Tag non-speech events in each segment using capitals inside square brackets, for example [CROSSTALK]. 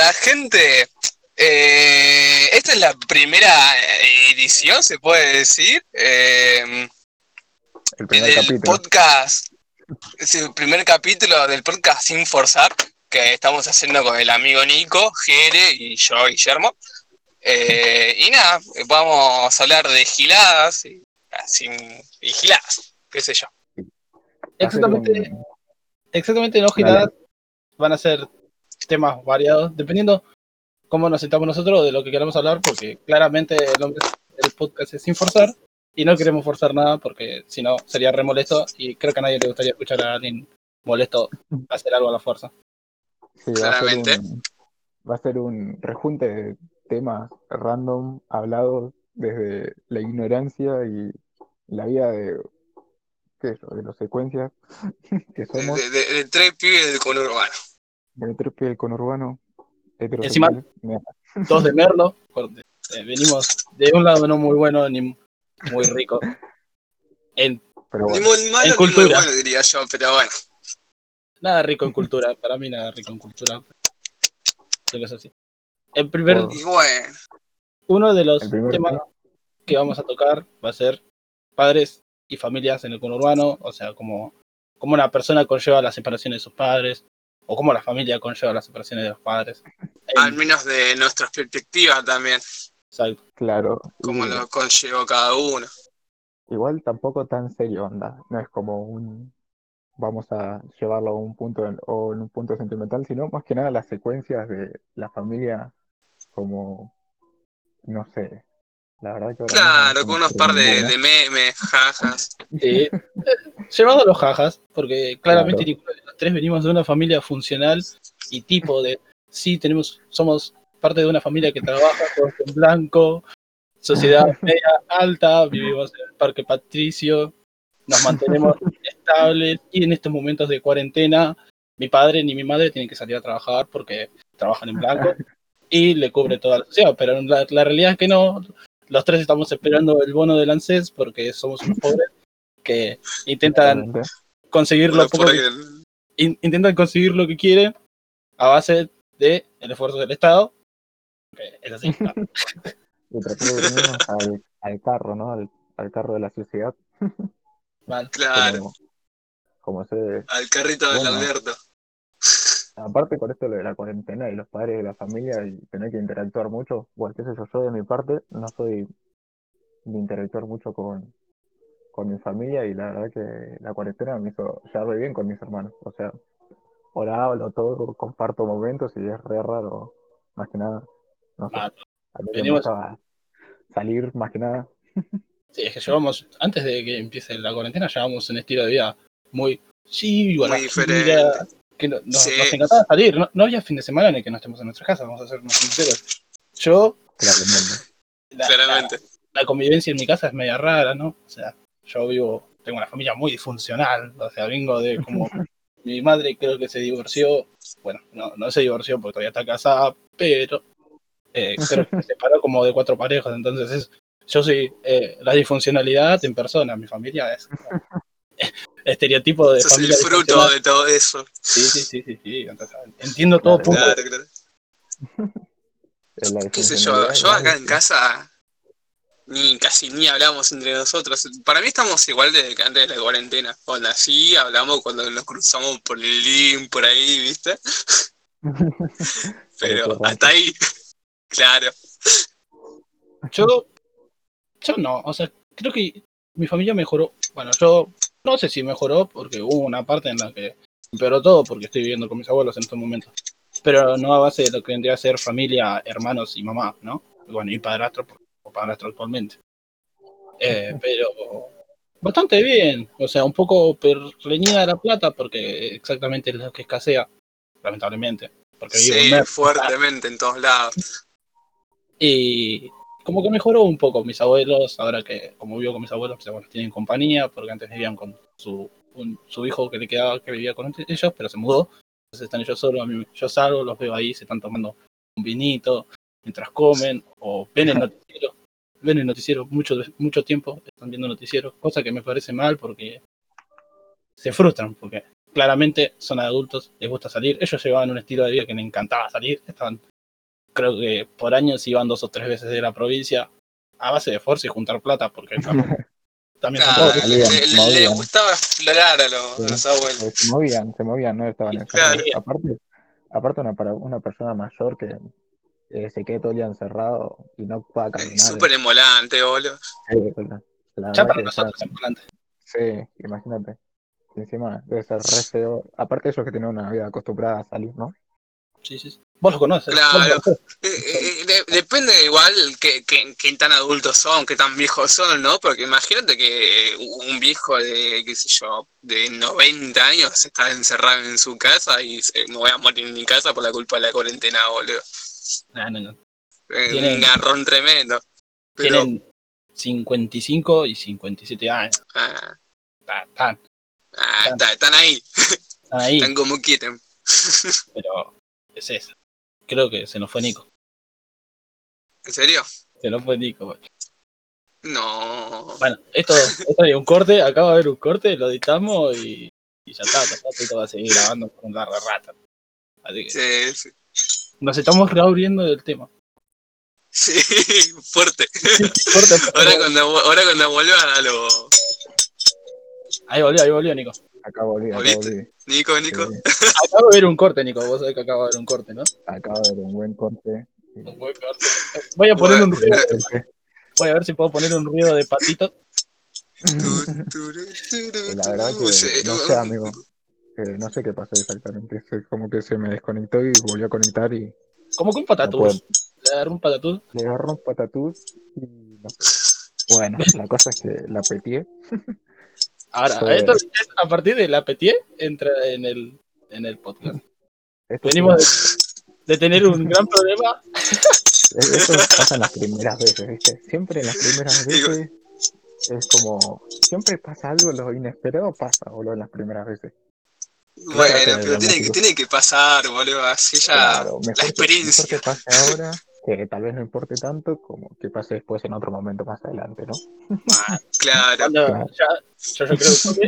onda, gente? Eh, esta es la primera edición, se puede decir. Eh, El primer del capítulo. podcast, es el primer capítulo del podcast Sin Forzar, que estamos haciendo con el amigo Nico, Jere y yo, Guillermo. Eh, y nada, vamos a hablar de giladas y, así, y giladas, qué sé yo. Exactamente, exactamente no giladas van a ser temas variados, dependiendo cómo nos sentamos nosotros de lo que queramos hablar, porque claramente el nombre del podcast es sin forzar y no queremos forzar nada porque si no sería re molesto y creo que a nadie le gustaría escuchar a alguien molesto hacer algo a la fuerza. Sí, va a ser Claramente. un, va a ser un rejunte de temas random hablados desde la ignorancia y la vida de, ¿qué es eso? de las secuencias [LAUGHS] que De, somos, de- de- de tres pibes del conurbano. Del conurbano, Encima- heterosexuales. Mira, Dos de Merlo, eh, venimos de un lado no muy bueno ni muy rico. En, pero Ni muy malo En ni muy cultura. bueno, diría yo, pero bueno. nada rico en cultura, para mí nada rico en cultura. Es así. El primer, bueno, uno de los el temas tema, que vamos a tocar va a ser padres y familias en el conurbano, o sea, como, como una persona conlleva la separación de sus padres, o cómo la familia conlleva las separaciones de los padres. al En- menos de nuestras perspectivas también, exacto. claro, como y lo conllevó cada uno. igual tampoco tan serio onda, no es como un vamos a llevarlo a un punto en- o en un punto sentimental, sino más que nada las secuencias de la familia como no sé, la verdad que Claro, con unos par de, memes, jajas. Sí. Llevado a los jajas, porque claramente Claro. ninguno de los tres venimos de una familia funcional y tipo de, sí, tenemos, somos parte de una familia que trabaja, todos en blanco, sociedad [LAUGHS] media alta, vivimos en el Parque Patricio, nos mantenemos [LAUGHS] estables y en estos momentos de cuarentena, mi padre ni mi madre tienen que salir a trabajar porque trabajan en blanco [LAUGHS] y le cubre toda la sociedad, pero la, la realidad es que no, los tres estamos esperando el bono del ANSES porque somos unos pobres que intentan conseguir lo poco que- in- intentan conseguir lo que quieren a base de el esfuerzo del Estado. que Es así. [LAUGHS] [LAUGHS] de al, al carro, ¿no? Al, al carro de la sociedad. [LAUGHS] Claro, como, como se... al carrito del Bueno. Alberto. Aparte con esto de la cuarentena y los padres de la familia y tener que interactuar mucho, bueno, qué sé yo, yo de mi parte no soy de interactuar mucho con, con mi familia y la verdad que la cuarentena me hizo llevarme bien con mis hermanos, o sea, ahora hablo todo, comparto momentos y es re raro, más que nada, no sé, Mal. a mí me Venimos- gustaba salir más que nada, Sí, es que llevamos, antes de que empiece la cuarentena, llevamos un estilo de vida muy sí, igual Muy diferente. Que no- nos, Sí. nos encantaba salir. No, no había fin de semana en el que no estemos en nuestra casa, vamos a ser más sinceros. Yo, claramente. la, Claramente. la convivencia en mi casa es media rara, ¿no? O sea, yo vivo, tengo una familia muy disfuncional, o sea, vengo de como [LAUGHS] mi madre creo que se divorció, bueno, no, no se divorció porque todavía está casada, pero eh, creo que [LAUGHS] se separó como de cuatro parejas, entonces es, yo soy eh, la disfuncionalidad en persona, mi familia es [LAUGHS] estereotipo de Eso es el familia fruto de todo eso. Sí, sí, sí, sí, sí, entonces, entiendo todo Claro, punto. Claro, [LAUGHS] la ¿Qué sé yo? Yo acá en casa ni casi ni hablamos entre nosotros. Para mí estamos igual de que antes de la cuarentena. Cuando así hablamos cuando nos cruzamos por el link, por ahí, ¿viste? [LAUGHS] Pero hasta ahí. [LAUGHS] Claro. Yo, yo no, o sea, creo que mi familia mejoró. Bueno, yo no sé si mejoró porque hubo una parte en la que empeoró todo porque estoy viviendo con mis abuelos en estos momentos. Pero no a base de lo que vendría a ser familia, hermanos y mamá, ¿no? Bueno, y padrastro, o padrastro actualmente. Eh, pero bastante bien, o sea, un poco perleñida la plata porque exactamente es lo que escasea, lamentablemente. Porque vivo en Sí, fuertemente en todos lados. Y como que mejoró un poco mis abuelos, ahora que como vivo con mis abuelos, pues, bueno, tienen compañía, porque antes vivían con su, un- su hijo que le quedaba, que vivía con ellos, pero se mudó. Entonces están ellos solos, yo salgo, los veo ahí, se están tomando un vinito mientras comen, o ven el [LAUGHS] noticiero, ven el noticiero mucho, mucho tiempo, están viendo noticieros, cosa que me parece mal porque se frustran, porque claramente son adultos, les gusta salir, ellos llevaban un estilo de vida que les encantaba salir, estaban creo que por años iban dos o tres veces de la provincia a base de esfuerzo y juntar plata, porque tampoco- [LAUGHS] también Ah. Movían, le, le- le movían. gustaba explorar a los, Sí. a los abuelos. Se movían, se movían, no estaban en Claro. Aparte, aparte una, para una persona mayor que eh, se quede todo el día encerrado y no pueda Es caminar. súper emolante, boludo. la, la Ya verdad para nosotros. Sí, imagínate. Encima debe ser re feo. Aparte ellos que tienen una vida acostumbrada a salir, ¿no? Sí, sí, sí. Vos lo conoces. Claro. Eh, eh, de- depende igual que, que, tan adultos son, qué tan viejos son, ¿no? Porque imagínate que un viejo de, qué sé yo, de 90 años está encerrado en su casa y me voy a morir en mi casa por la culpa de la cuarentena, boludo. No, no, no. Eh, Tienen- Un garrón tremendo. Pero, Tienen 55 y 57 años. ah, ah, está- están ahí, están ahí, están como quieren. pero es eso. Creo que se nos fue Nico. ¿En serio? Se nos fue Nico. No. Bueno, esto, esto es un corte, acaba de haber un corte, lo editamos y, y ya está, ya está, esto va a seguir grabando por un largo rato. Así que Sí, sí. nos estamos reabriendo del tema. Sí, [LAUGHS] fuerte. Corte, Ahora cuando, ahora cuando vuelva a lo. Ahí volvió, ahí volvió Nico. Acá volví, volví. Nico, Nico. Sí, Acabo de ver un corte, Nico, vos sabés que acaba de ver un corte, ¿no? acaba de ver un buen corte. Un buen corte. Voy a poner un ruido, Sí. voy a ver si puedo poner un ruido de patito. La verdad que no sé, amigo. Eh, no sé qué pasó exactamente. Como que se me desconectó y volvió a conectar y Como que un no patatús. Le agarré un patatús. Le agarró un patatús y no sé. Bueno, la cosa es que la peteé. Ahora, esto es a partir de la Petier entra en el, en el podcast. Esto, Venimos de, de tener un gran problema. Eso pasa en las primeras veces, ¿viste? Siempre en las primeras [LAUGHS] veces es como. Siempre pasa algo, lo inesperado pasa, boludo, en las primeras veces. Bueno, pero tiene que, tiene que pasar, boludo. Así ya. Claro, la que- experiencia. mejor que pase ahora, [LAUGHS] que tal vez no importe tanto, como que pase después en otro momento más adelante, ¿no? Claro. Cuando Claro. ya, yo, yo creo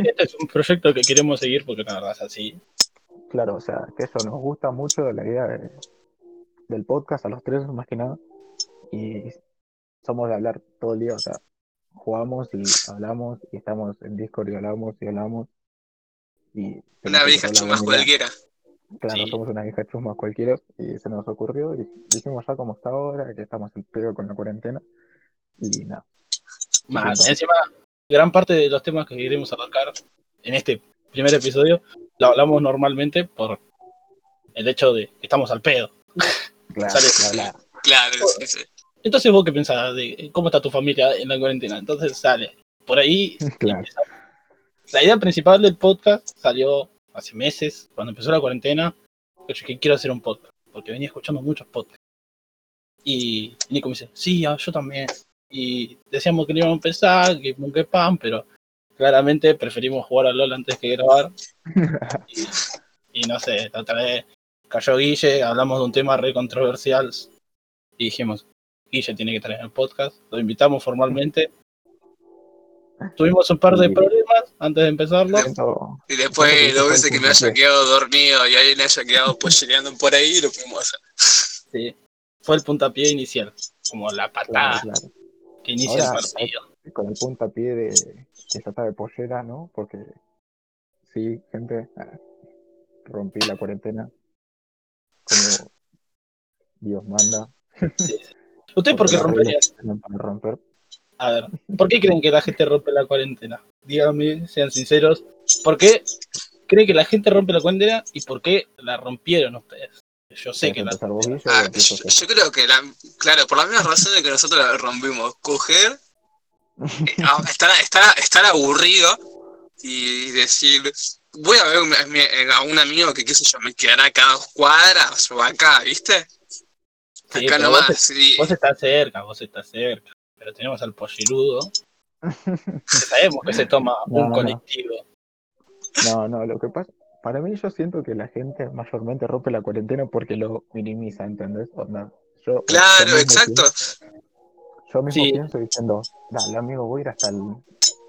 que este es un proyecto que queremos seguir porque la verdad es así. Claro, o sea, que eso nos gusta mucho la idea de- del podcast a los tres, más que nada. Y somos de hablar todo el día, o sea, jugamos y hablamos y estamos en Discord y hablamos y hablamos. Y Una vieja chumas cualquiera. Claro, Sí. somos una vieja chusma cualquiera y se nos ocurrió y dijimos ya como está ahora, que estamos el pedo con la cuarentena. Y nada, Más, Sí, encima, gran parte de los temas que queremos abarcar en este primer episodio lo hablamos normalmente por el hecho de que estamos al pedo. claro, bla. Claro, sí, sí. Entonces vos qué pensás de cómo está tu familia en la cuarentena. Entonces sale. Por ahí [LAUGHS] Claro. La idea principal del podcast salió hace meses, cuando empezó la cuarentena. que yo que quiero hacer un podcast, porque venía escuchando muchos podcasts. Y Nico me dice, sí, ah, yo también. Y decíamos que no íbamos a empezar, que pum, que pan, pero claramente preferimos jugar a LOL antes que grabar. [LAUGHS] Y, y no sé, la otra vez cayó Guille, hablamos de un tema re controversial y dijimos, Guille tiene que estar en el podcast, lo invitamos formalmente. Tuvimos un par de problemas antes de empezarlo. Y después dos veces que me haya quedado dormido y alguien haya quedado pollereando por ahí, lo fuimos a hacer. Sí, fue el puntapié inicial, como la patada claro. que inicia Ahora, el partido. con el puntapié de que se trata de pollera, ¿no? Porque sí, gente, ah, rompí la cuarentena como Dios manda. ¿Ustedes por qué están para romper. A ver, ¿por qué creen que la gente rompe la cuarentena? Díganme, sean sinceros. ¿Por qué creen que la gente rompe la cuarentena y por qué la rompieron ustedes? Yo sé ¿Querés que la Ah, yo, yo? creo que, la, claro, por las mismas razones que nosotros la rompimos, coger, eh, [LAUGHS] estar, estar, estar aburrido y decir, voy a ver un- a, un amigo que, qué sé yo, me quedará cada dos cuadras o acá, ¿viste? Sí, Acá pero vos, nomás. y- vos estás cerca, vos estás cerca. Pero tenemos al pollirudo. sabemos que se toma [LAUGHS] No, un no. colectivo. No, no, lo que pasa, para mí yo siento que la gente mayormente rompe la cuarentena porque lo minimiza, ¿entendés? Onda, yo, yo Claro, exacto. pienso- yo mismo Sí. pienso diciendo, dale amigo, voy a ir hasta el-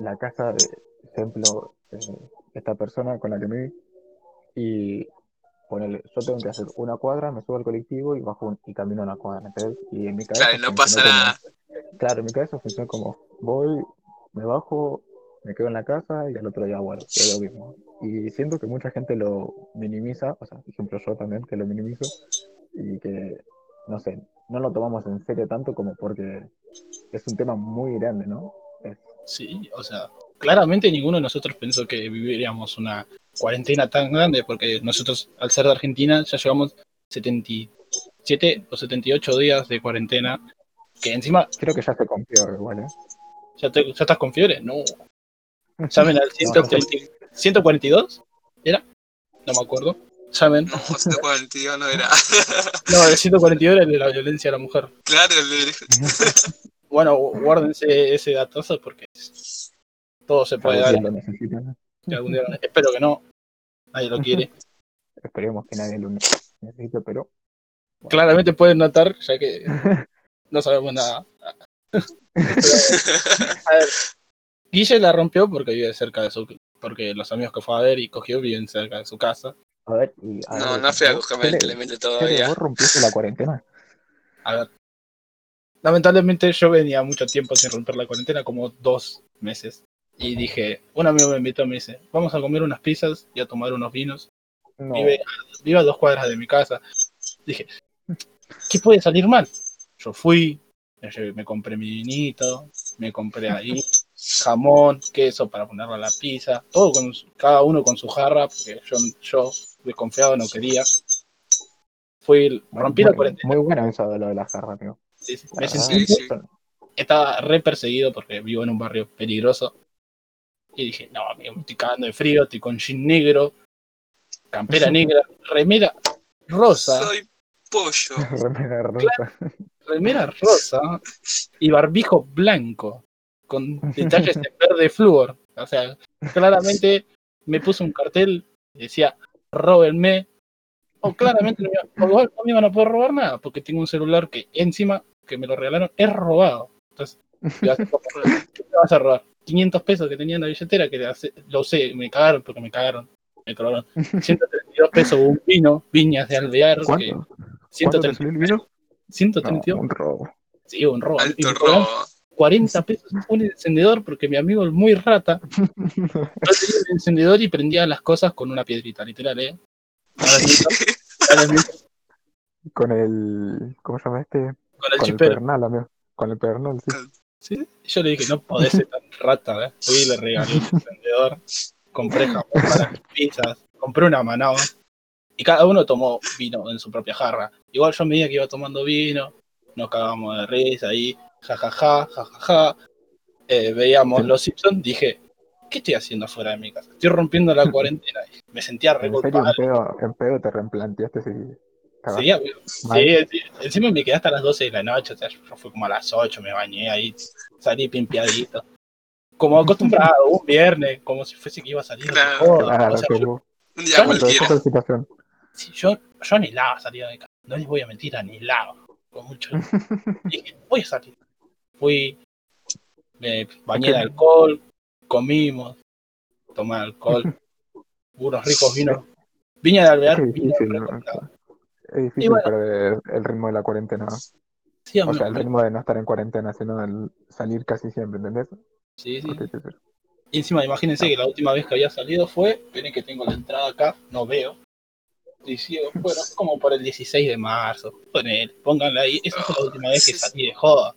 la casa de, ejemplo, eh, esta persona con la que me vi y ponele, yo tengo que hacer una cuadra, me subo al colectivo y bajo un- y camino una cuadra, ¿entendés? Y en mi cabeza Claro, no pasa como- nada. Claro, en mi cabeza funciona como voy, me bajo, me quedo en la casa y al otro día vuelvo, es lo mismo. Y siento que mucha gente lo minimiza, o sea, por ejemplo yo también que lo minimizo, y que, no sé, no lo tomamos en serio tanto como porque es un tema muy grande, ¿no? Es- Sí, o sea, claramente ninguno de nosotros pensó que viviríamos una cuarentena tan grande, porque nosotros, al ser de Argentina, ya llevamos 77 o 78 días de cuarentena, que encima, creo que ya se confió igual, ¿eh? ¿ya, te- ya estás con fiebre? No. [LAUGHS] Llamen al 140 142, ¿era? No me acuerdo. Llamen. No, 142 no era. [LAUGHS] No, el 142 era el de la violencia a la mujer. claro, el- [LAUGHS] Bueno, guárdense ese datazo porque todo se puede dar. Espero que no. Nadie lo quiere. [LAUGHS] Esperemos que nadie lo necesite, pero Claramente pueden notar, ya que [LAUGHS] no sabemos nada. [LAUGHS] A ver, Guille la rompió porque vive cerca de su. Porque los amigos que fue a ver y cogió viven cerca de su casa. a ver, y a No, ver, no fui a ¿vos, cogerme el Fede, todavía. ¿Vos rompiste la cuarentena? A ver. Lamentablemente yo venía mucho tiempo sin romper la cuarentena, como dos meses. Y dije, un amigo me invitó, me dice, vamos a comer unas pizzas y a tomar unos vinos. No. Vive, vive a dos cuadras de mi casa. Dije, ¿qué puede salir mal? Yo fui, me, compré mi vinito, me compré ahí jamón, queso para ponerlo a la pizza, todo con cada uno con su jarra, porque yo, yo desconfiado no quería. Fui, rompí la Muy- cuarentena. Muy buena eso de lo de la jarra, amigo. sí, sí, me sentí, sí. estaba re perseguido porque vivo en un barrio peligroso. Y dije, no, amigo, me estoy cagando de frío, estoy con jean negro, campera negra, remera rosa, Soy pollo. [LAUGHS] Remera rosa. remera rosa y barbijo blanco con detalles de verde flúor. O sea, claramente me puso un cartel que decía, róbenme. O claramente no me, iba- o igual no me iban a poder robar nada, porque tengo un celular que encima, que me lo regalaron, es robado. Entonces, [LAUGHS] ¿qué me vas a robar? 500 pesos que tenía en la billetera, que hace- lo usé, me cagaron porque me cagaron. Me cobraron 132 [LAUGHS] pesos un vino, viñas de alvear, que ¿Cuánto? ¿Cuánto te 130 salió el vino? No, 132 un robo. Sí, un robo. Y Alto cobraron robo. 40 pesos un encendedor porque mi amigo es muy rata. [LAUGHS] Yo tenía el encendedor y prendía las cosas con una piedrita, literal, ¿eh? [LAUGHS] Con el. ¿Cómo se llama este? con el Con el chipero. pernal, amigo. Con el pernal, sí. ¿Sí? Yo le dije, no podés ser tan rata, ¿eh? Fui y le regalé el encendedor, compré jamón para las pizzas, compré una manaba y cada uno tomó vino en su propia jarra. Igual yo a medida que iba tomando vino, nos cagábamos de risa ahí, jajaja, jajaja. Eh, veíamos. Los Simpsons, dije, ¿qué estoy haciendo fuera de mi casa? Estoy rompiendo la cuarentena. Me sentía re En serio, en pedo, en pedo te replanteaste si. Sí. Sí, sí. Encima me quedé hasta las 12 de la noche, o sea, yo fui como a las 8, me bañé ahí, salí pimpiadito. Como acostumbrado, un viernes, como si fuese que iba a salir de Claro. joda. Claro, O sea, yo, Un día Otra cualquiera. situación. sí, yo, yo anhelaba salir de casa, no les voy a mentir, anhelaba. Con mucho. [LAUGHS] Dije, voy a salir. Fui, me bañé de alcohol, comimos, tomé alcohol, [LAUGHS] unos ricos vinos. Viña de alvear, Es vino difícil, ¿no? Es difícil bueno. perder el ritmo de la cuarentena. Sí, O sea, el ritmo de no estar en cuarentena, sino el salir casi siempre, ¿entendés? sí, sí. Porque, sí, sí. Y encima, imagínense que la última vez que había salido fue, miren que tengo la entrada acá, no veo. Y ciego, bueno, [LAUGHS] como por el 16 de marzo. Ponele, pónganla ahí. Esa fue la última vez que salí de joda.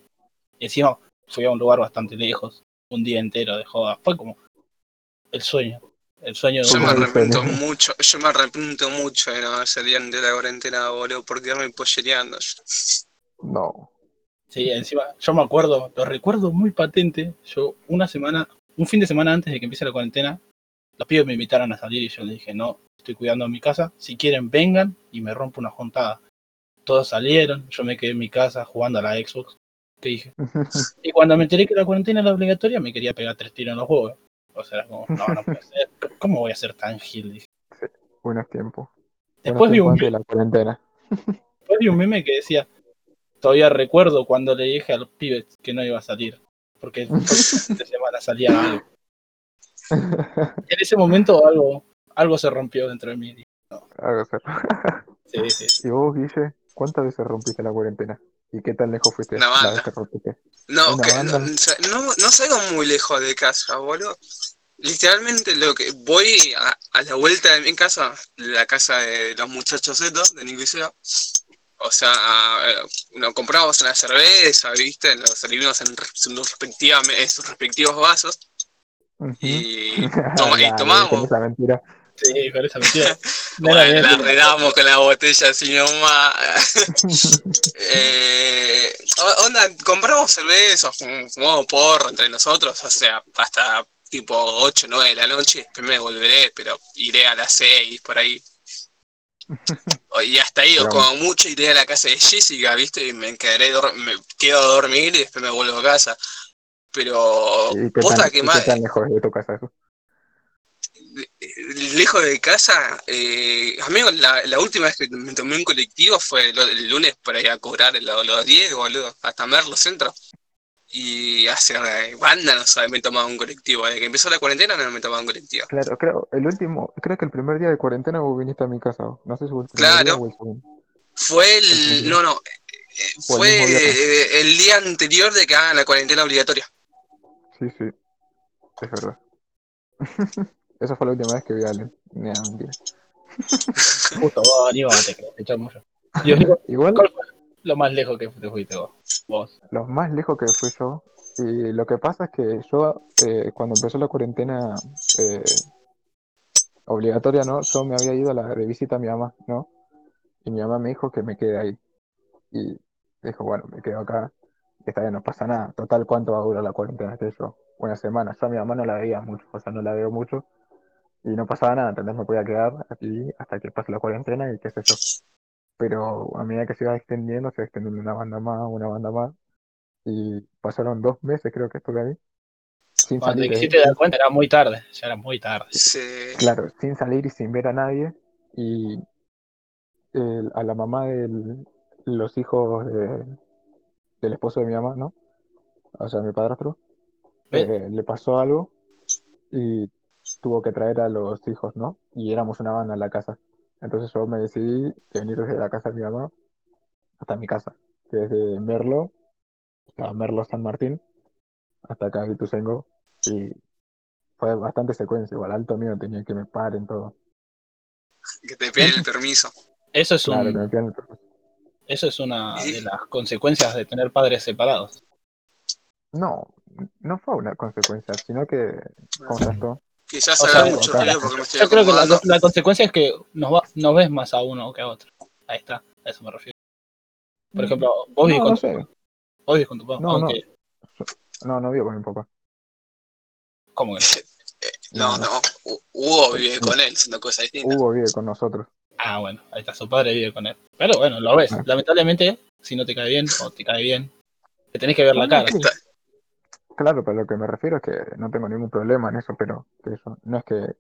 Y encima fui a un lugar bastante lejos, un día entero de joda. Fue como el sueño. El sueño de Yo me arrepiento pene. mucho, yo me arrepiento mucho de no haber de la cuarentena, boludo, por quedarme pollereando. No. Sí, encima, yo me acuerdo, lo recuerdo muy patente. Yo, una semana, un fin de semana antes de que empiece la cuarentena, los pibes me invitaron a salir y yo les dije, no, estoy cuidando a mi casa. Si quieren, vengan y me rompo una juntada. Todos salieron, yo me quedé en mi casa jugando a la Xbox. ¿Qué dije? [LAUGHS] Y cuando me enteré que la cuarentena era obligatoria, me quería pegar tres tiros en los huevos. O sea, como, no, no puede ser. [LAUGHS] ¿Cómo voy a ser tan gil? Dije. Buenos tiempos. Después vi, un, antes de la cuarentena. después vi un meme que decía, todavía recuerdo cuando le dije a los pibes que no iba a salir. Porque [LAUGHS] de semana salía algo. En ese momento algo, algo se rompió dentro de mí. Algo así. Sí, sí. ¿Y vos, Guille, cuántas veces rompiste la cuarentena? ¿Y qué tan lejos fuiste rompiste? No, que, no, no, no salgo muy lejos de casa, boludo. Literalmente lo que voy a, a la vuelta de mi casa, la casa de los muchachos estos, de Nico y Seba. O sea, nos compramos una cerveza, ¿viste? Nos servimos en, sus respectivos vasos y, [LAUGHS] toma- y tomamos. con esa mentira. Sí, con esa mentira. [LAUGHS] No Bueno, la bien. redamos con la botella así nomás. [LAUGHS] Eh, onda, compramos cerveza, fum- fumamos porro entre nosotros, o sea, hasta tipo 8, 9 de la noche, después me volveré, pero iré a las 6 por ahí. [LAUGHS] Y hasta ahí, o como mucho, iré a la casa de Jessica, ¿viste? Y me quedaré, me quedo a dormir y después me vuelvo a casa. Pero, ¿Y qué posta tan, que y qué más, tan lejos de tu casa eso? Lejos de casa, eh, amigo, la, la última vez que me tomé un colectivo fue el lunes para ir a cobrar lo- los 10, boludo, hasta Merlo Centro. Y hace banda no sabe, me he tomado un colectivo. Desde que empezó la cuarentena no me he tomado un colectivo. Claro, creo, el último, creo que el primer día de cuarentena vos viniste a mi casa. No sé si fue el primer día Claro. o el segundo. Fue El el. No, no. eh, el Fue viernes. eh, el día anterior de que hagan la cuarentena obligatoria. Sí, sí, es verdad. [LAUGHS] Esa fue la última vez que vi a Allen. Nah, mentira. [LAUGHS] Justo vos, Aníbal, te echamos yo. Igual, ¿cuál fue lo más lejos que te fuiste vos? Vos. lo más lejos que fui yo, y lo que pasa es que yo, eh, cuando empezó la cuarentena eh, obligatoria, ¿no? Yo me había ido a la, de visita a mi mamá, ¿no? Y mi mamá me dijo que me quede ahí. Y dijo, bueno, me quedo acá, está bien, no pasa nada. Total, ¿cuánto va a durar la cuarentena? ¿Qué sé yo? Una semana. Yo a mi mamá no la veía mucho, o sea, no la veo mucho. Y no pasaba nada, entonces me podía quedar aquí hasta que pase la cuarentena y qué sé yo. Pero a medida que se iba extendiendo, se iba extendiendo una banda más, una banda más. Y pasaron dos meses, creo que estuve ahí, sin Cuando te salir, ¿eh? quisiste dar cuenta era muy tarde, ya era muy tarde. Se- Claro, sin salir y sin ver a nadie. Y el- a la mamá de los hijos de- del esposo de mi mamá, ¿no? O sea, mi padrastro, ¿Ves? eh, le pasó algo y tuvo que traer a los hijos, ¿no? Y éramos una banda en la casa. Entonces yo me decidí de venir desde la casa de mi mamá hasta mi casa, que es de Merlo, sea, Merlo San Martín, hasta acá Ituzaingó. Y fue bastante secuencia, igual alto mío tenía que me paren todo. que te piden el permiso. Eso es Claro, un, que me pidan el permiso. eso es una de las consecuencias de tener padres separados. No, no fue una consecuencia, sino que, ¿cómo se esto? Quizás O haga mucho claro. ruido porque me estoy Yo creo que la, consecuencia es que nos, va, nos ves más a uno que a otro. Ahí está, a eso me refiero. Por ejemplo, vos vivís No, con no tu sé. vivís con tu papá. No, no. No, no vivo con mi papá. ¿Cómo que no? [LAUGHS] No, no. Hu- Hugo vive con él, siendo cosas distintas. Hugo vive con nosotros. Ah, bueno, ahí está, su padre vive con él. Pero bueno, lo ves. Ah. Lamentablemente, si no te cae bien o te cae bien, te tenés que ver la cara. Está- Claro, pero lo que me refiero es que no tengo ningún problema en eso, pero que eso, no es que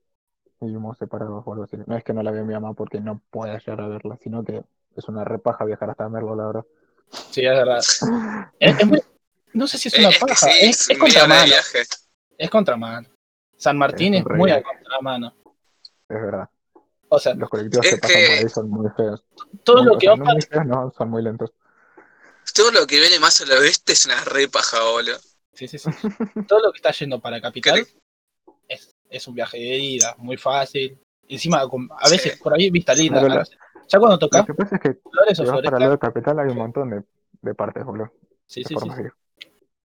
vivimos separados o algo así. No es que no la vea mi mamá porque no pueda llegar a verla, sino que es una repaja viajar hasta Merlo, la verdad. Sí, es verdad. [LAUGHS] Es- es muy- no sé si es una es paja, sí, es, es contramano. Es contramano. San Martín Es muy a contramano. Es verdad. O sea, Los colectivos Es que pasan que- por ahí son muy feos. todo Muy- lo o que sea, va no para muy feos, no, son muy lentos. Todo lo que viene más al oeste es una re paja, boludo. Sí, sí, sí. [LAUGHS] Todo lo que está yendo para capital ¿Qué es, es un viaje de ida, muy fácil. Encima, a veces Sí. por ahí vista linda. Ya cuando Lo tocas que pasa es que Flores si o vas Flores para el lado de capital hay un montón de, de partes, boludo. sí, sí, sí, sí.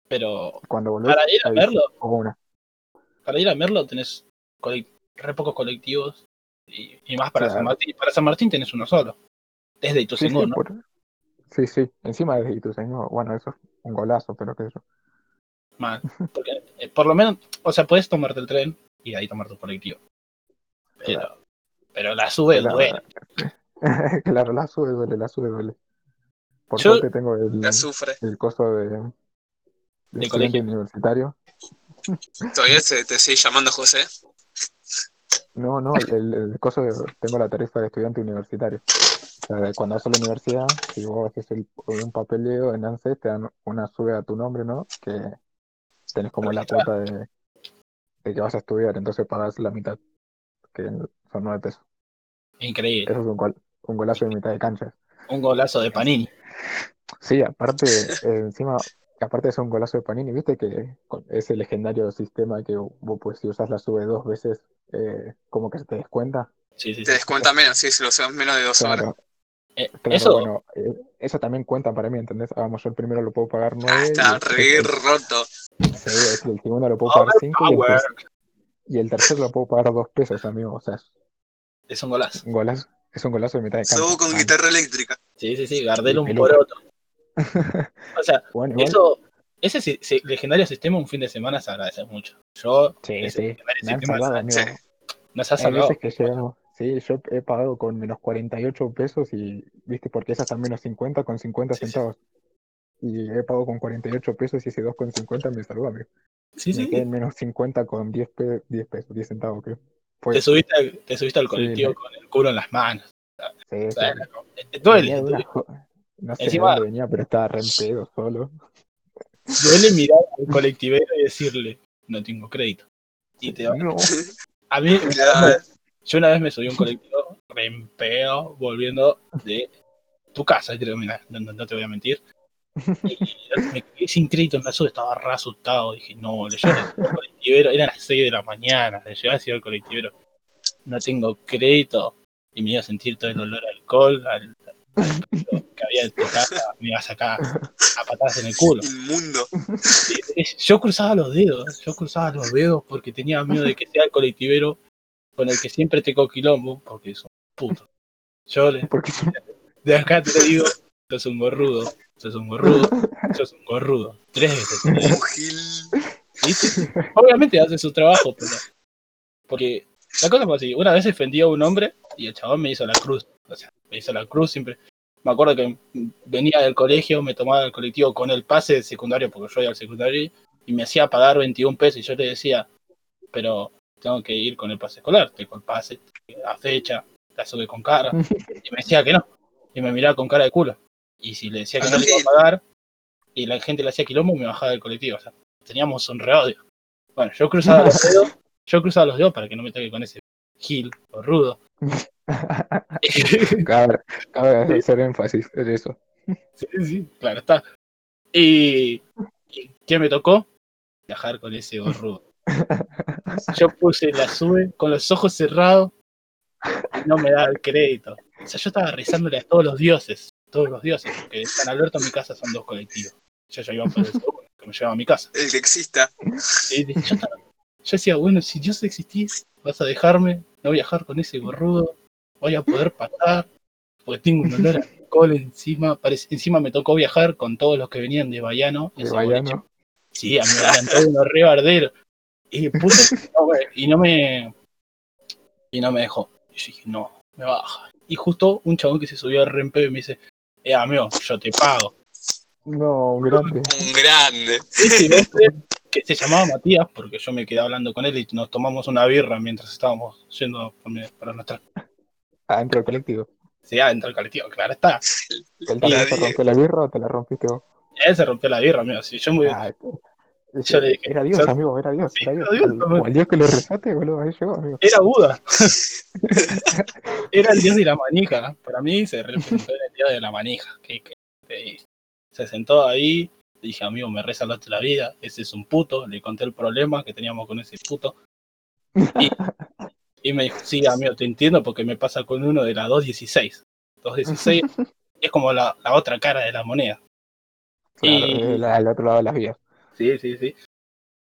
Pero Cuando volvés, para ir a verlo, una. para ir a Merlo tenés re pocos colectivos y, y más para Claro. San Martín. Para San Martín tenés uno solo. Desde Sí, Ituzaingó, sí, ¿no? por- sí, sí. Encima de Ituzaingó, bueno, eso es un golazo, pero que eso. Mal. Porque eh, por lo menos, o sea, puedes tomarte el tren y de ahí tomar tu colectivo. Pero, pero la sube Claro. duele. [LAUGHS] claro, la sube duele, la sube duele. Por Yo- suerte tengo el, La sufre. el costo de, de colegio. universitario. Todavía se, te sigue llamando José. No, no, el, el costo de, tengo la tarifa de estudiante universitario. O sea, de cuando haces la universidad, si vos haces el- un papeleo en ANSES, te dan una sube a tu nombre, ¿no? Que tenés como la cuota de, de que vas a estudiar, entonces pagas la mitad, que son nueve pesos. Increíble. Eso es un, gol- un golazo de mitad de cancha. Un golazo de Panini. Sí, aparte, [LAUGHS] encima, aparte es un golazo de Panini, viste que ese legendario sistema que vos pues si usas la sube dos veces, eh, como que se te descuenta. Sí, sí, Te sí. descuenta menos, sí, si lo usas menos de dos horas. Claro, Eh, claro, eso, bueno, eh, eso también cuenta para mí, ¿entendés? Ah, Vamos, yo el primero lo puedo pagar Ah, nueve, y está re roto. Sí, es- el segundo lo puedo pagar cinco y el, y el tercero lo puedo pagar dos pesos, amigo. O sea, es un golazo. un golazo, es un golazo de mitad de cancha. Sobo con Ah, guitarra eléctrica. Sí, sí, sí, Gardel un poroto. [LAUGHS] O sea, Bueno, eso, ese si- si- legendario sistema un fin de semana se agradece mucho. Yo, sí, ese sí, me han salvado, amigo. Sí. nos ha salvado. veces que llegamos, sí, yo he pagado con menos 48 pesos y, viste, porque esas están menos 50 con 50 Sí, sí. Y he pagado con 48 pesos y ese 2 con 50 me salvó, amigo. Sí, Me sí, quedé en menos 50 con 10, pe- 10 pesos, 10 centavos, creo. Fue, te subiste, al- te subiste al colectivo con el culo en las manos. sí, sí. Bueno, eh, duele, No sé Encima- de dónde venía, pero estaba re en pedo solo. duele [LAUGHS] mirar al colectivero y decirle, no tengo crédito. Y te va- No. A mí, [LAUGHS] yo una vez me subí a un colectivo re en pedo, volviendo de tu casa, creo, mira, no, no- no te voy a mentir. Y me quedé sin crédito en la sube, estaba re asustado. Dije, no, le llevo al colectivero, eran las 6 de la mañana, le llevé al colectivero. No tengo crédito. Y me iba a sentir todo el olor a alcohol, al, al que había casa, me iba a sacar a patadas en el culo. Inmundo. Yo cruzaba los dedos, yo cruzaba los dedos porque tenía miedo de que sea el colectivero con el que siempre tengo quilombo, porque es un puto. Yo le- de acá te digo, sos un gorrudo, sos un gorrudo, sos un gorrudo. Tres veces. [LAUGHS] Obviamente hace su trabajo, pero. Porque la cosa fue así: una vez ofendí a un hombre y el chabón me hizo la cruz. O sea, me hizo la cruz siempre. Me acuerdo que venía del colegio, me tomaba el colectivo con el pase del secundario, porque yo iba al secundario, y me hacía pagar 21 pesos. Y yo le decía, pero tengo que ir con el pase escolar, tengo el pase, la fecha, la sube con cara. [LAUGHS] Y me decía que no. Y me miraba con cara de culo. Y si le decía que no le iba a pagar, y la gente le hacía quilombo, me bajaba del colectivo. O sea, teníamos un reodio. Bueno, yo cruzaba los [LAUGHS] dedos, yo cruzaba los dedos para que no me toque con ese gil o rudo. [LAUGHS] cabe, cabe hacer énfasis en eso. sí, sí, claro está. Y, y ¿qué me tocó? Viajar con ese gorrudo. [LAUGHS] Yo puse la sube con los ojos cerrados y no me daba el crédito. O sea, yo estaba rezándole a todos los dioses, todos los dioses, porque San Alberto en mi casa son dos colectivos. Yo ya iba por el segundo, [LAUGHS] que me llevaba a mi casa. El que exista. Y yo, estaba- yo decía, bueno, si Dios existís, vas a dejarme no viajar con ese gorrudo, voy a poder pasar, porque tengo un olor a alcohol encima. Parece, encima me tocó viajar con todos los que venían de Bayano. De Bayano. Sí, a mí me eran todos unos re barderos. Y puse, no, y no me y no me dejó. Y yo dije, no, me baja. Y justo un chabón que se subió al rempeo y me dice, eh, amigo, yo te pago. No, grande. Un grande. Ese hombre, que se llamaba Matías, porque yo me quedé hablando con él y nos tomamos una birra mientras estábamos yendo para nuestra Adentro del colectivo. ciudad dentro del colectivo, claro está. ¿El die- rompió la birra o te la rompiste vos? Él se rompió la birra, amigo. Si yo me, Ah, Yo le dije, era Dios, amigo, era Dios, Sí, era Dios. Dios, Dios que le rezaste, boludo, ahí llegó, amigo. Era Buda. [LAUGHS] Era el dios de la manija. Para mí se representó el de la manija. Que, se sentó ahí. Dije, amigo, me resaltaste la vida. Ese es un puto. Le conté el problema que teníamos con ese puto. Y, y me dijo, sí, amigo, te entiendo porque me pasa con uno de la 216. 216 [LAUGHS] es como la, la otra cara de la moneda. Claro, Y- la- al otro lado de las vías. Sí, sí, sí.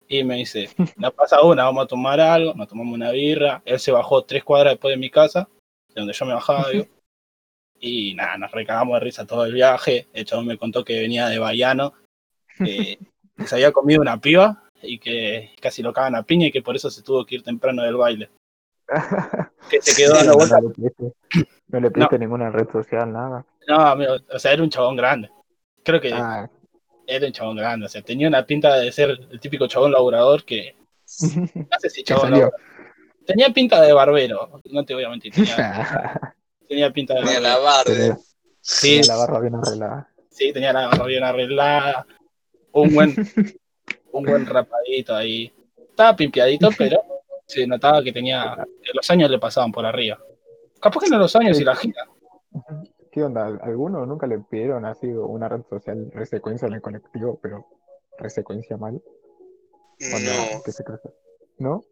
Y me dice, nos pasa una, vamos a tomar algo, nos tomamos una birra. Él se bajó tres cuadras después de mi casa, de donde yo me bajaba, digo. [LAUGHS] Y nada, nos recagamos de risa todo el viaje. El chabón me contó que venía de Bayano, que, que [LAUGHS] se había comido una piba y que casi lo cagan a piña y que por eso se tuvo que ir temprano del baile. [LAUGHS] Que se quedó dando no, vueltas. pediste, no le pediste ninguna red social, nada. No, amigo, o sea, era un chabón grande. Creo que Ah, era un chabón grande. O sea, tenía una pinta de ser el típico chabón laburador que. [LAUGHS] No sé si ¿Qué chabón. Tenía pinta de barbero, no te voy a mentir. Tenía, tenía pinta de Tenía la tenía, Sí, tenía la barra bien arreglada. sí, tenía la barba bien arreglada. Un buen, [LAUGHS] un buen rapadito ahí. Estaba pimpiadito, pero se notaba que tenía. que los años le pasaban por arriba. Capaz que no los años y la gira. ¿Qué onda? ¿Alguno nunca le pidieron así una red social resecuencia en el colectivo, pero resecuencia mal? No. ¿qué se? ¿No?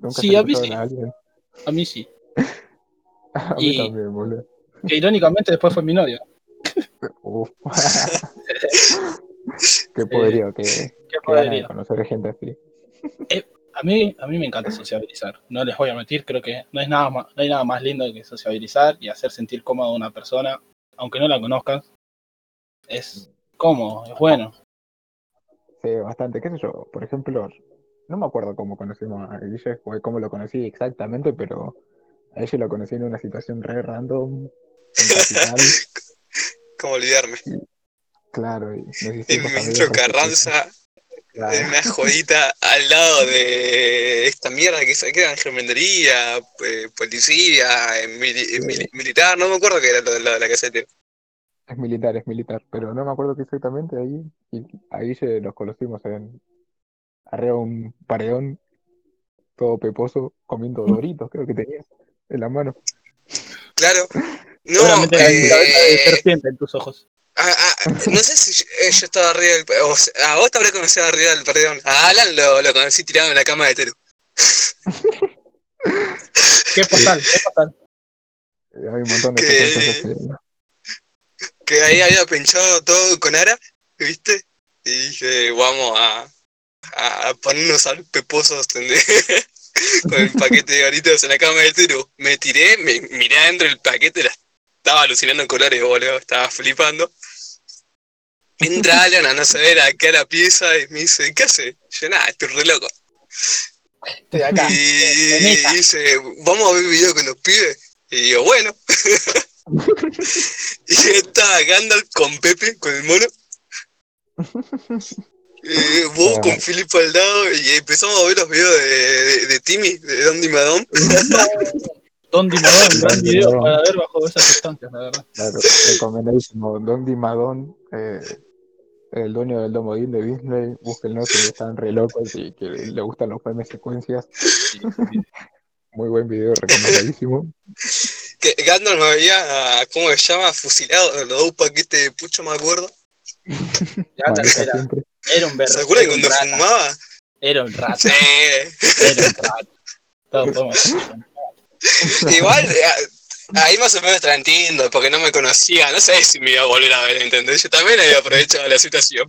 ¿Nunca Sí, se a mí sí. a alguien? A mí sí. [LAUGHS] [LAUGHS] A mí Y- también, boludo. Que irónicamente después fue mi novio. Uf. [LAUGHS] Qué poderío que, Qué de poderío. conocer gente así. A mí, a mí me encanta sociabilizar. No les voy a mentir, creo que no, es nada más, no hay nada más lindo que sociabilizar y hacer sentir cómodo a una persona, aunque no la conozcas. Es cómodo, es bueno. Sí, bastante. ¿Qué sé yo? Por ejemplo, no me acuerdo cómo conocimos a Guille, o cómo lo conocí exactamente, pero a ella lo conocí en una situación re random, en [LAUGHS] ¿Cómo olvidarme? claro, y En Ministro Carranza, Claro. en una jodita al lado de esta mierda que se queda en gemendería, eh, policía, eh, mili- eh, mili- militar, no me acuerdo que era lo de la, caseta. Es militar, es militar, pero no me acuerdo qué exactamente ahí. Y a Guille los conocimos en arriba un paredón, todo peposo, comiendo [LAUGHS] doritos, creo que tenías en la mano. Claro. No, Seguramente la eh, cabeza de serpiente en tus ojos. ah, ah, no sé si yo, eh, yo estaba arriba del... O sea, a vos te habré conocido arriba del perdón. A Alan lo, lo conocí tirado en la cama de Teru. Qué [LAUGHS] fatal, qué fatal. Eh, Hay un montón de Que- secuencias así. Que ahí había pinchado todo con Ara, ¿viste? Y dije, vamos a, a ponernos al peposos ¿entendés? [LAUGHS] [LAUGHS] con el paquete de garitos en la cama del Teru. Me tiré, me miré adentro del paquete, la estaba alucinando en colores, boludo, estaba flipando. Entra Alan a no saber acá a la pieza y me dice, ¿qué hace? Yo nada, estoy re loco. Estoy acá. Y dice, vamos a ver video con los pibes. Y digo, bueno. [LAUGHS] y estaba Gandalf con Pepe, con el mono. [LAUGHS] Eh, vos Ah. con Filipo al lado y empezamos a ver los videos de, de, de Timmy, de Don Dimadón. [LAUGHS] Don Dimadón, gran video para ver bajo esas sustancias, la verdad. Claro, recomendadísimo. Don Dimadón, eh, el dueño del Domodín de Disney, búsquenlo si están re locos y que le gustan los memes secuencias. Sí, sí. [LAUGHS] Muy buen video, recomendadísimo. [LAUGHS] Que Gandalf me había, ¿cómo se llama? Fusilado los dos paquetes de pucho, me acuerdo. Era, un berro. ¿Se acuerdan Era un cuando rata. fumaba? Era un rato. Sí. Era un rato. Todos podemos. Igual, eh, ahí más o menos te la entiendo, porque no me conocía, no sé si me iba a volver a ver, ¿entendés? Yo también había aprovechado la situación.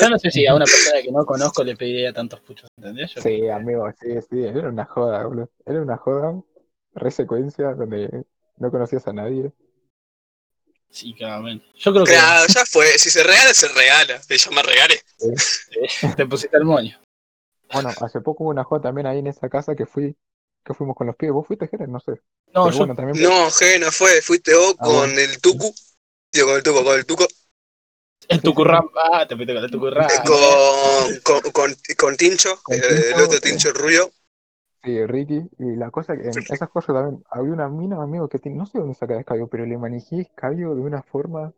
Yo no sé si a una persona que no conozco le pediría tantos puchos, ¿entendés? Yo Sí, amigo, sí, sí, era una joda, boludo. Era una joda, re secuencia, donde no conocías a nadie. Sí, claramente. Yo creo que Claro, ya fue, si se regala, se regala. Yo me regalé. te pusiste el moño. Bueno, hace poco hubo una joda también ahí en esa casa que fui, que fuimos con los pibes. ¿Vos fuiste, Jerez? No sé. No, Pero yo bueno, también No, G, no fue, fuiste vos Ah, con bueno. el Tucu. Digo, con el Tuco, con el Tuco. el tucurram. Ah, te fuiste con el tucurram. Con, con, con, con Tincho, Con el, otro. Tincho Rubio. Sí, Ricky, y la cosa que en esas cosas también había una mina, amigo, que tiene- no sé dónde saca de escabio, pero le manejé escabio de una forma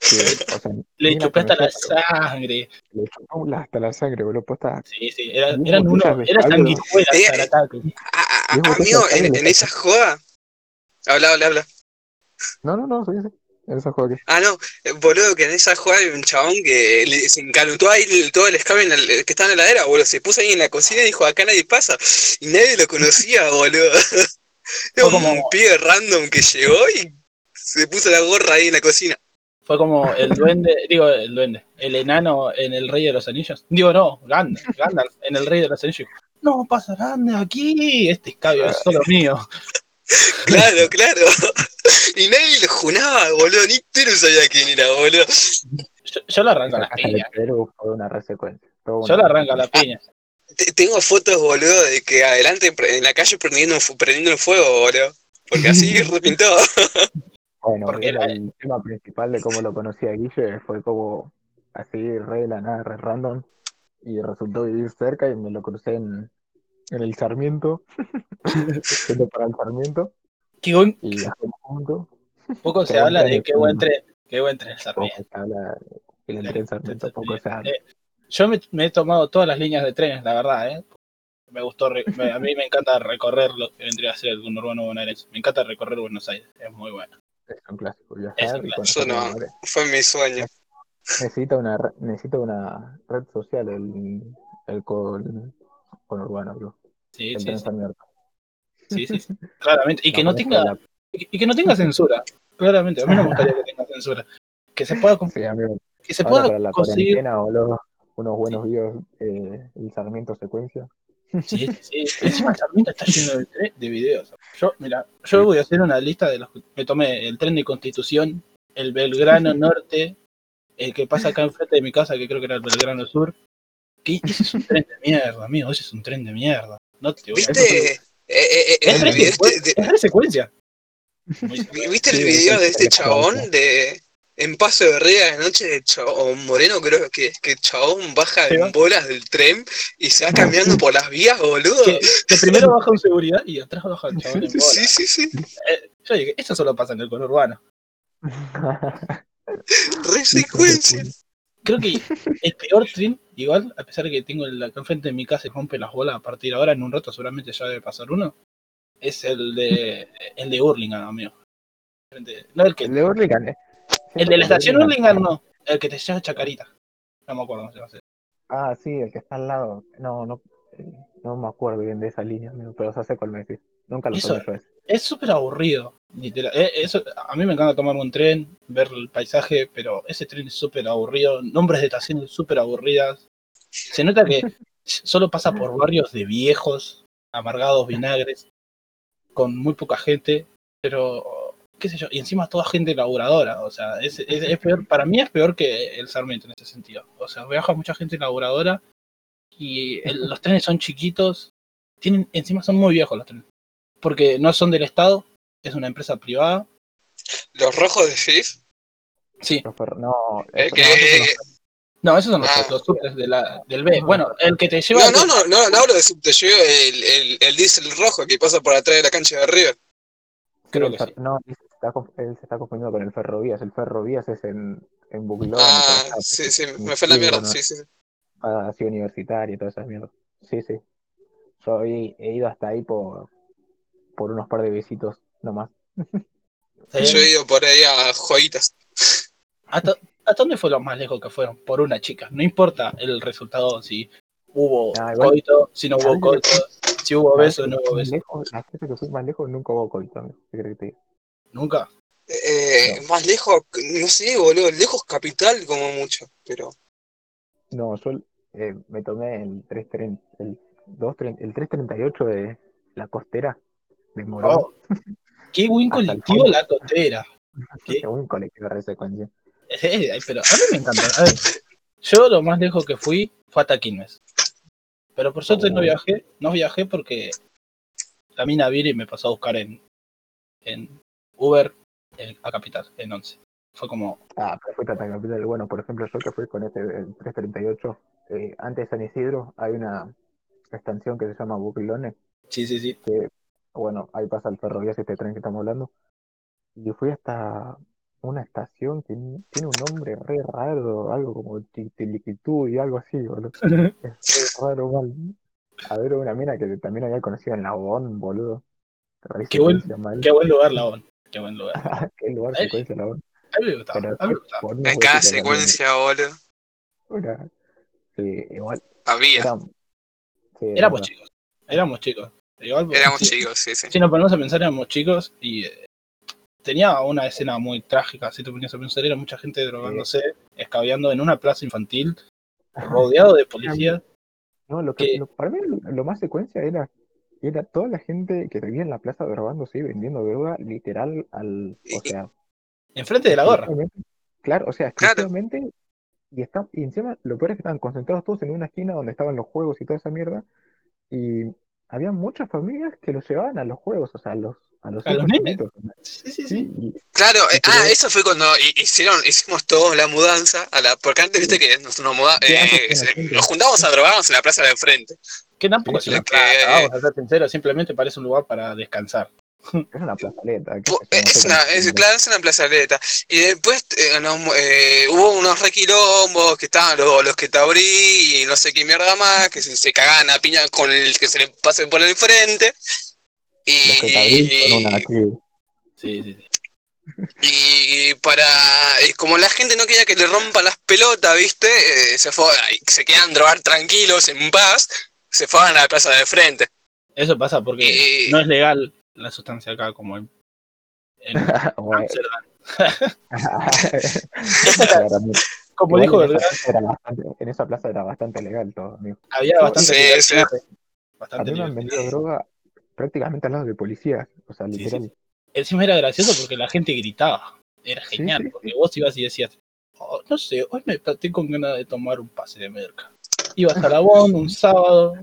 que, o sea, [LAUGHS] Le chupé hasta la conocía, pero sangre. le chupó la- hasta la sangre, boludo, posta. Sí, sí. Era, Diez eran botellas uno, de era escabio. sanguijuela Eh, hasta el ataque. A- a- Diez a- botellas amigo, de en, sangre en le esa joda. Habla, habla, habla. No, no, no, sí, sí, en esa. Ah, no, eh, boludo, que en esa joda hay un chabón que le- se encalutó ahí el- todo el escabe en la- que estaba en la heladera, boludo. Se puso ahí en la cocina y dijo, acá nadie pasa. Y nadie lo conocía, [LAUGHS] boludo. Era Fue como- un pibe random que llegó y se puso la gorra ahí en la cocina. Fue como el duende, digo el duende, el enano en el Rey de los Anillos. Digo, no, Gandalf, Gandalf en el Rey de los Anillos. No pasa nada aquí, este escabio es solo mío. [LAUGHS] Claro, claro. Y nadie lo junaba, boludo. Ni Teru sabía quién era, boludo. Yo, yo le arranco a La las casa de piñas. Perú fue una resecuencia. toda Yo le arranco a las piñas. Te- Tengo fotos, boludo, de que adelante en la calle prendiendo, prendiendo el fuego, boludo. Porque así [LAUGHS] repintó. Bueno, Porque era el tema principal de cómo lo conocí a Guille, fue como así, re de la nada, re random, y resultó vivir cerca y me lo crucé en, en el Sarmiento, para el Sarmiento, Qué buen- y poco se habla de qué buen tren, qué buen tren Poco Sarmiento. se habla del tren Sarmiento, poco se habla. Eh, Yo me, me he tomado todas las líneas de trenes, la verdad, ¿eh? Me gustó, re- me- a mí me encanta recorrer lo que vendría a ser el conurbano bonaerense. Me encanta recorrer Buenos Aires, es muy bueno. Es un clásico. Es Viajar un y clásico. Yo no. Fue mi sueño. Necesita una, re- necesita una red social el, el con, con urbano, bro. Sí, sí, sí, sí, sí, sí, claramente. Y que no tenga, la- y que- no tenga censura, claramente. A mí no me gustaría que tenga censura. Que se pueda, que se pueda para la conseguir boludo, unos buenos videos, eh, el Sarmiento secuencia. Sí, sí. Encima el Sarmiento está lleno de, de videos. Yo, mira, yo voy a hacer una lista de los que me tomé el tren de Constitución, el Belgrano [LAUGHS] Norte, el que pasa acá enfrente de mi casa, que creo que era el Belgrano Sur. Que ese es un tren de mierda, amigo, ese es un tren de mierda. No te voy a ¿Viste? eh, eh, eh, Es el re video secuen- de- es re secuencia. Muy- ¿Viste el video de este chabón de en Paso de Herrera de noche de chabón moreno creo que, que el chabón baja en bolas del tren y se va caminando por las vías, boludo? que, que primero baja un seguridad y atrás baja el chabón en [LAUGHS] bola. Sí, sí, sí. Eh, yo dije, eso solo pasa en el conurbano. [LAUGHS] Re secuencia. Creo que el peor tren, igual, a pesar de que tengo el acá enfrente de mi casa y rompe las bolas a partir de ahora, en un rato seguramente ya debe pasar uno, es el de el de Hurlingham, amigo. No el que el de Hurlingham, eh. el de la estación Hurlingham no, el que te lleva a Chacarita. No me acuerdo cómo se llama. Ah, sí, el que está al lado. No, no, eh, no me acuerdo bien de esa línea, amigo, pero ya sé cuál me decís. Nunca lo Eso-. Es súper aburrido, literal. Eh, eso, a mí me encanta tomar un tren, ver el paisaje, pero ese tren es súper aburrido. Nombres de estaciones súper aburridas. Se nota que [LAUGHS] solo pasa por barrios de viejos, amargados, vinagres, con muy poca gente, pero qué sé yo, y encima toda gente laburadora. O sea, es, es- es peor, para mí es peor que el Sarmiento en ese sentido. O sea, viaja mucha gente laburadora y el- los trenes son chiquitos, tienen, encima son muy viejos los trenes porque no son del Estado, es una empresa privada. Los rojos de FIF. Sí, Los ferro- No, Eh, que- no, esos son los- Ah. los subtes de la, del B. Bueno, el que te lleva. No, no, no, no, no hablo de subte, yo el, el, el diésel rojo que pasa por atrás de la cancha de River. Creo que sí. No, él se, está, conf- él se está confundiendo con el Ferrovías. El Ferrovías es en, en Buclón. Ah, sí, sí, me fue la mierda, ¿no? sí, sí. Ah, Ciudad Universitaria y todas esas mierdas. Sí, sí. Yo he, he ido hasta ahí por, por unos par de besitos nomás. ¿Está Yo he ido por ahí a joyitas. ¿Hasta, ¿Hasta dónde fue lo más lejos que fueron? Por una chica. No importa el resultado, si hubo Ah, igual- coito, si no hubo ¿Sabes coito, si hubo beso o no hubo Más beso. lejos, la gente que fui más lejos nunca hubo coito, amigo. ¿Qué crees que te diga? Nunca. Eh, Más lejos, no sé, boludo, lejos capital como mucho, pero... No, yo eh, me tomé el 330, el, 230 el 338 de la costera de Morón. Oh, qué buen colectivo la costera. qué- un colectivo de secuencia. Eh, ay, pero a mí me encanta. A ver, yo lo más lejos que fui fue hasta Quilmes. Pero por suerte no Oh. viajé, no viajé porque la mina Viri me pasó a buscar en, en Uber en- a Capital, en 11. Fue como, Ah, pero fuiste hasta Capital. Bueno, por ejemplo, yo que fui con este el 338, eh, antes de San Isidro hay una estación que se llama Buclones, sí, sí, sí. que, bueno, ahí pasa el ferrovías, este tren que estamos hablando. Y fui hasta una estación que tiene un nombre re raro, algo como Tiliquitú y algo así, boludo. [LAUGHS] Es re raro, mal. A ver, una mina que también había conocido en Labón, boludo. Qué buen-. Qué buen lugar, Labón. Qué buen lugar. [LAUGHS] Qué lugar secuencia Labón. A mí me gustaba. Pero A mí me gustaba. En cada secuencia, boludo. Una- Sí, igual. Había. Era, sí, Éramos era- chicos. Éramos chicos. Igual, Éramos sí, chicos, sí, sí. Si nos ponemos a pensar, éramos chicos y eh, tenía una escena muy trágica. Si te ponías a pensar, era mucha gente drogándose, escabeando en una plaza infantil, rodeado de policías. No, lo que, que- lo- para mí lo, lo más secuencia era, era toda la gente que vivía en la plaza grabándose y vendiendo droga literal al, o sea, Enfrente de la gorra. Claro, o sea, Claro. exclusivamente, y, está, y encima lo peor es que estaban concentrados todos en una esquina donde estaban los juegos y toda esa mierda, y había muchas familias que los llevaban a los juegos, o sea, a los, a los A los Sí, sí, sí. Claro, eh, Pero- ah, eso fue cuando hi- hicieron, hicimos todos la mudanza, a la, porque antes viste que nos, nos, muda- eh, nos juntábamos a drogarnos en la plaza de enfrente. Que tampoco Sí, es una Que- vamos a ser sinceros, simplemente parece un lugar para descansar. [LAUGHS] Es una no Es una, es, claro, es una plazoleta. Y después eh, eh, hubo unos requilombos que estaban los, los que te abrí y no sé qué mierda más, que se, se cagaban a piña con el que se le pase por el frente. Y, Los que con una. Sí, sí, sí. y para. y como la gente no quería que le rompan las pelotas, ¿viste? Eh, se fue, se quedan drogar tranquilos, en paz, se fueron a la plaza de frente. Eso pasa porque Y- no es legal la sustancia acá como [LAUGHS] Amsterdam. claramente. [LAUGHS] Como dijo en, el esa plaza era bastante, en esa plaza era bastante legal todo, amigo. había bastante Sí, libertad, A bastante mí me han libertad. vendido droga prácticamente al lado de policías, o sea, Sí, sí. literal. Encima era gracioso porque la gente gritaba. Era Sí, genial, sí, porque vos ibas y decías, "Oh, no sé, hoy me estoy con ganas de tomar un pase de merca. Ibas a la BON un sábado,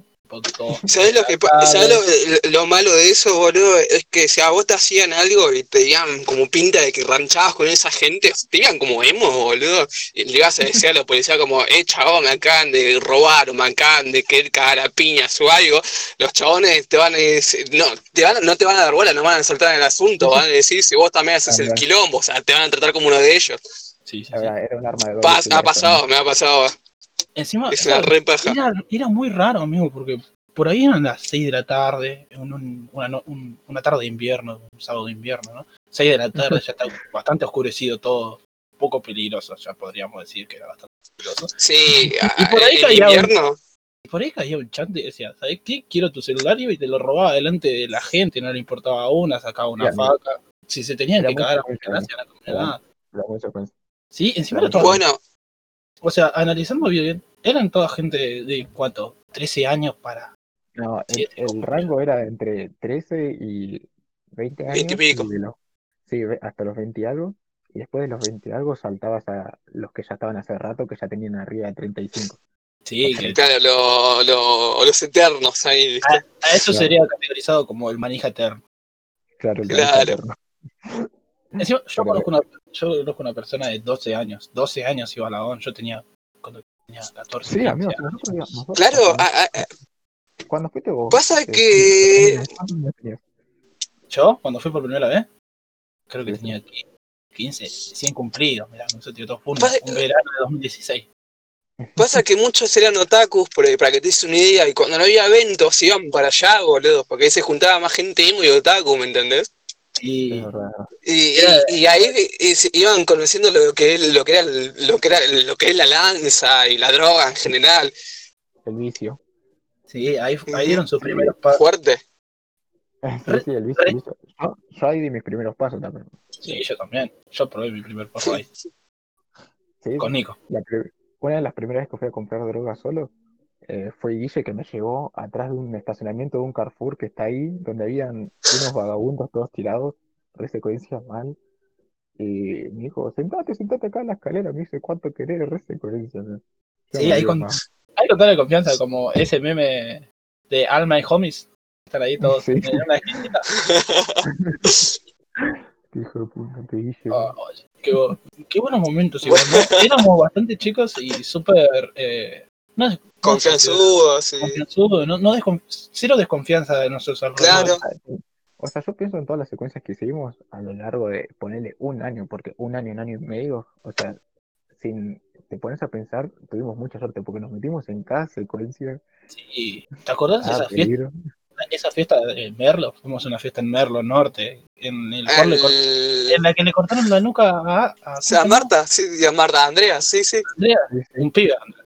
¿Sabés lo que ¿sabés lo, lo malo de eso, boludo? Es que si a vos te hacían algo y te digan como pinta de que ranchabas con esa gente, te digan como emo, boludo. Y le ibas a decir a la policía como, eh, chabón, me acaban de robar o me acaban de querer cagar a piñas o algo. Los chabones te van a decir, no, te van, a- no te van a dar bola, no van a soltar el asunto, van a decir si vos también haces el quilombo, o sea, te van a tratar como uno de ellos. Sí, sí, sí. Era, un arma de Pas- ha pasado, me ha pasado. Encima, Es una era- re paja. era, era muy raro, amigo, porque por ahí eran las 6 de la tarde, un- una, no- un- una tarde de invierno, un sábado de invierno, ¿no? 6 de la tarde, ya está bastante oscurecido todo, un poco peligroso, ya podríamos decir que era bastante peligroso. Sí, Y por ahí en caía un- invierno. Y por ahí caía un chante y decía, ¿sabes qué? Quiero tu celular y te lo robaba delante de la gente, no le importaba una, sacaba una faca. Si se tenían Era que cagar a. La consecuencia. Sí, encima era todo- Bueno, O sea, analizando bien, eran toda gente de, ¿cuánto? 13 años para... No, el, el rango era entre 13 y 20 años. 20 y pico. de los- sí, hasta los 20 y algo. Y después de los 20 y algo saltabas a los que ya estaban hace rato, que ya tenían arriba de 35. Sí, que claro, lo- lo- los eternos ahí, a, a eso Claro. sería categorizado como el manija eterno. Claro, el Claro. eterno. Yo, conozco una, yo conozco una persona de 12 años. 12 años iba a la ON, yo tenía... Cuando tenía 14 Sí, 15 amigo, años. nosotros nosotros Claro, cuando- a- a- cuando fuiste vos. pasa eh, que-. Yo, cuando fui por primera vez, creo que Sí, tenía 15, 100 cumplidos, mirá, no sé, tío, todo fue un, Pasa- un verano de 2016. pasa que muchos eran otakus, por- para que te des una idea, y cuando no había eventos iban para allá, boludo, porque ahí se juntaba más gente emo y otaku, ¿me entendés? Y. Y, Era- y- y ahí se iban conociendo lo que, es- lo que era lo que era lo que es la lanza y la droga en general, El vicio. sí, ahí, ahí dieron sus primeros pasos. fuerte. [LAUGHS] Sí, el vicio. el vicio. Yo, yo ahí di mis primeros pasos también. Sí, yo también. Yo probé mi primer paso ahí, Sí, con Nico. La una de las primeras veces que fui a comprar droga solo eh, fue Guille que me llevó atrás de un estacionamiento de un Carrefour que está ahí, donde habían unos vagabundos todos tirados, re secuencia mal. Y me dijo, sentate, sentate acá en la escalera. Me dice, ¿cuánto querés? Re secuencia. ¿no? Yo Sí, ahí con-. Hay con toda la confianza, como ese meme de Alma y Homies. Están ahí todos Sí. en una esquinita. [LAUGHS] Qué hijo de puta, te Guille. Oye, qué, bu- qué buenos momentos igual, ¿no? Éramos bastante chicos y súper... Eh, no, no Confianzudo, sí. confianzudo, no, no cero desconfianza de nuestros Claro. O sea, yo pienso en todas las secuencias que hicimos a lo largo de ponerle un año, porque un año, un año y medio, o sea, sin te pones a pensar, tuvimos mucha suerte porque nos metimos en cada secuencia. Sí. ¿Te acordás de Ah, esa fiesta, esa fiesta de Merlo? Fuimos a una fiesta en Merlo Norte, en, el cual le cort- Al- en la que le cortaron la nuca a, a, o sea, a Marta, sí, a Marta, a Andrea, sí, sí. Andrea, Sí, sí. un pibe, Andrea.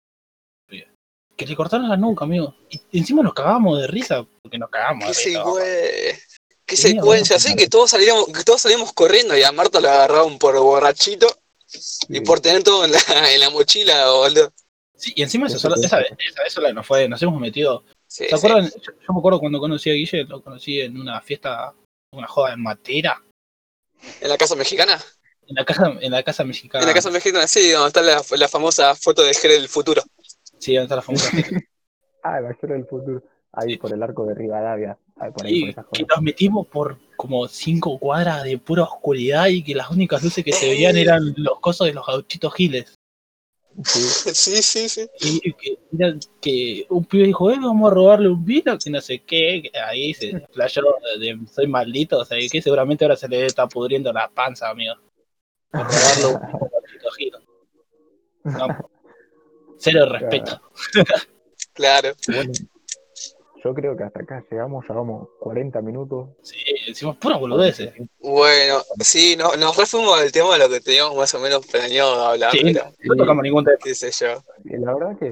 Que le cortaron la nuca, amigo. Y encima nos cagábamos de risa, porque nos cagamos Qué, de risa. qué Sí, secuencia, así que todos salíamos, que todos salíamos corriendo y a Marta lo agarraron por borrachito y Sí. por tener todo en la, [LAUGHS] en la mochila, boludo. Sí, y encima esa, Eso sola- sí. esa, vez- esa vez sola nos fue, nos hemos metido. Sí, ¿Se sí. acuerdan? Yo, yo me acuerdo cuando conocí a Guille, lo conocí en una fiesta, una joda en Matera, En la casa mexicana. en la casa, en la casa mexicana. En la casa mexicana, sí, donde está la, la famosa foto de Jere del futuro. Sí, donde está la famosa. [LAUGHS] Ah, la historia del futuro. Ahí Sí. por el arco de Rivadavia. Ahí por ahí, por Y esas que nos metimos por como cinco cuadras de pura oscuridad y que las únicas luces que se veían eran los cosos de los gauchitos giles. Sí, Sí, sí, sí. Y que, mira, que un pibe dijo, eh, vamos a robarle un vino, que no sé qué, ahí se flayó de soy maldito, o sea, que seguramente ahora se le está pudriendo la panza, amigo. Por robarle un [LAUGHS] vino. No, cero respeto. [LAUGHS] Claro. bueno. Yo creo que hasta acá llegamos, llevamos 40 minutos. Sí, decimos pura boludeces. Bueno, sí, no, nos refuimos del tema de lo que teníamos más o menos planeado hablar, Sí, pero no, no tocamos ningún tema. qué sé yo. Y la verdad que,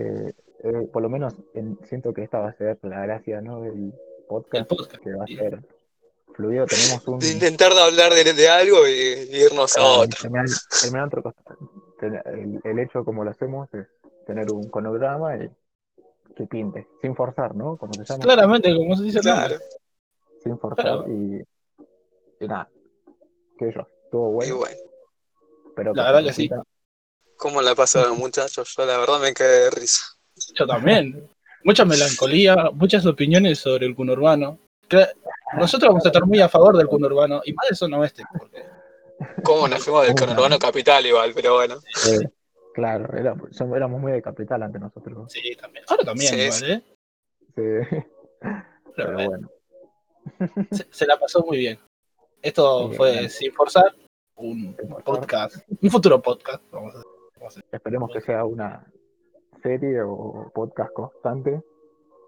eh, por lo menos, en- siento que esta va a ser la gracia, ¿no? Del podcast, El podcast, que va a sí. ser fluido. Tenemos un... De intentar de hablar de, de algo y, y irnos a Ah, otro. terminar, terminar otro cosa. Ten- El, el hecho como lo hacemos es tener un cronograma y que pinte, sin forzar, ¿no? Como se llama, Claramente, como se dice el Claro. sin forzar Claro. y, y nada. Que yo, estuvo bueno, bueno, pero La verdad que sí. ¿cómo la pasaron, [LAUGHS] muchachos? Yo la verdad me quedé de risa. Yo también. Mucha melancolía, muchas opiniones sobre el conurbano. Nosotros vamos a estar muy a favor del conurbano y más de zona oeste, porque ¿Cómo nos fuimos del conurbano capital igual? Pero bueno. Eh, claro, era- somos- éramos muy de capital ante nosotros. sí, también. Ahora también, Sí, igual, ¿eh? Sí, Pero pero bueno, se, se la pasó muy bien. Esto Sí, fue bien. sin forzar un Sin forzar. podcast, un futuro podcast. Vamos a Esperemos que sea una serie o podcast constante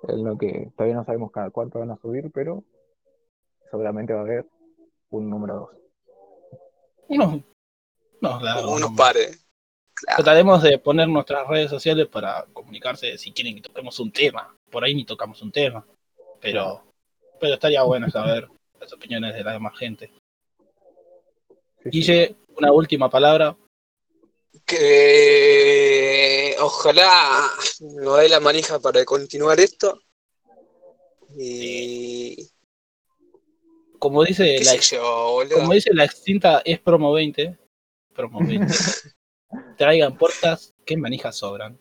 en lo que todavía no sabemos cada cuánto van a subir, pero seguramente va a haber un número 2. unos, unos ¿no? Trataremos de poner nuestras redes sociales para comunicarse si quieren que toquemos un tema. Por ahí ni tocamos un tema. Pero, pero estaría bueno saber [LAUGHS] las opiniones de la demás gente. Guille, una última palabra. Que ojalá nos dé la manija para continuar esto. Y. Como dice como dice la extinta es promo 20, promo 20, [LAUGHS] traigan puertas que manijas sobran.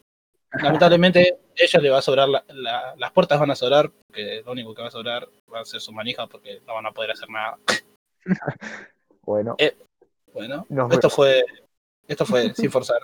Lamentablemente, ella le va a sobrar, la- la- las puertas van a sobrar, porque lo único que va a sobrar va a ser su manija, porque no van a poder hacer nada. [LAUGHS] Bueno, Bueno, Nos esto vemos. fue, esto fue sin forzar.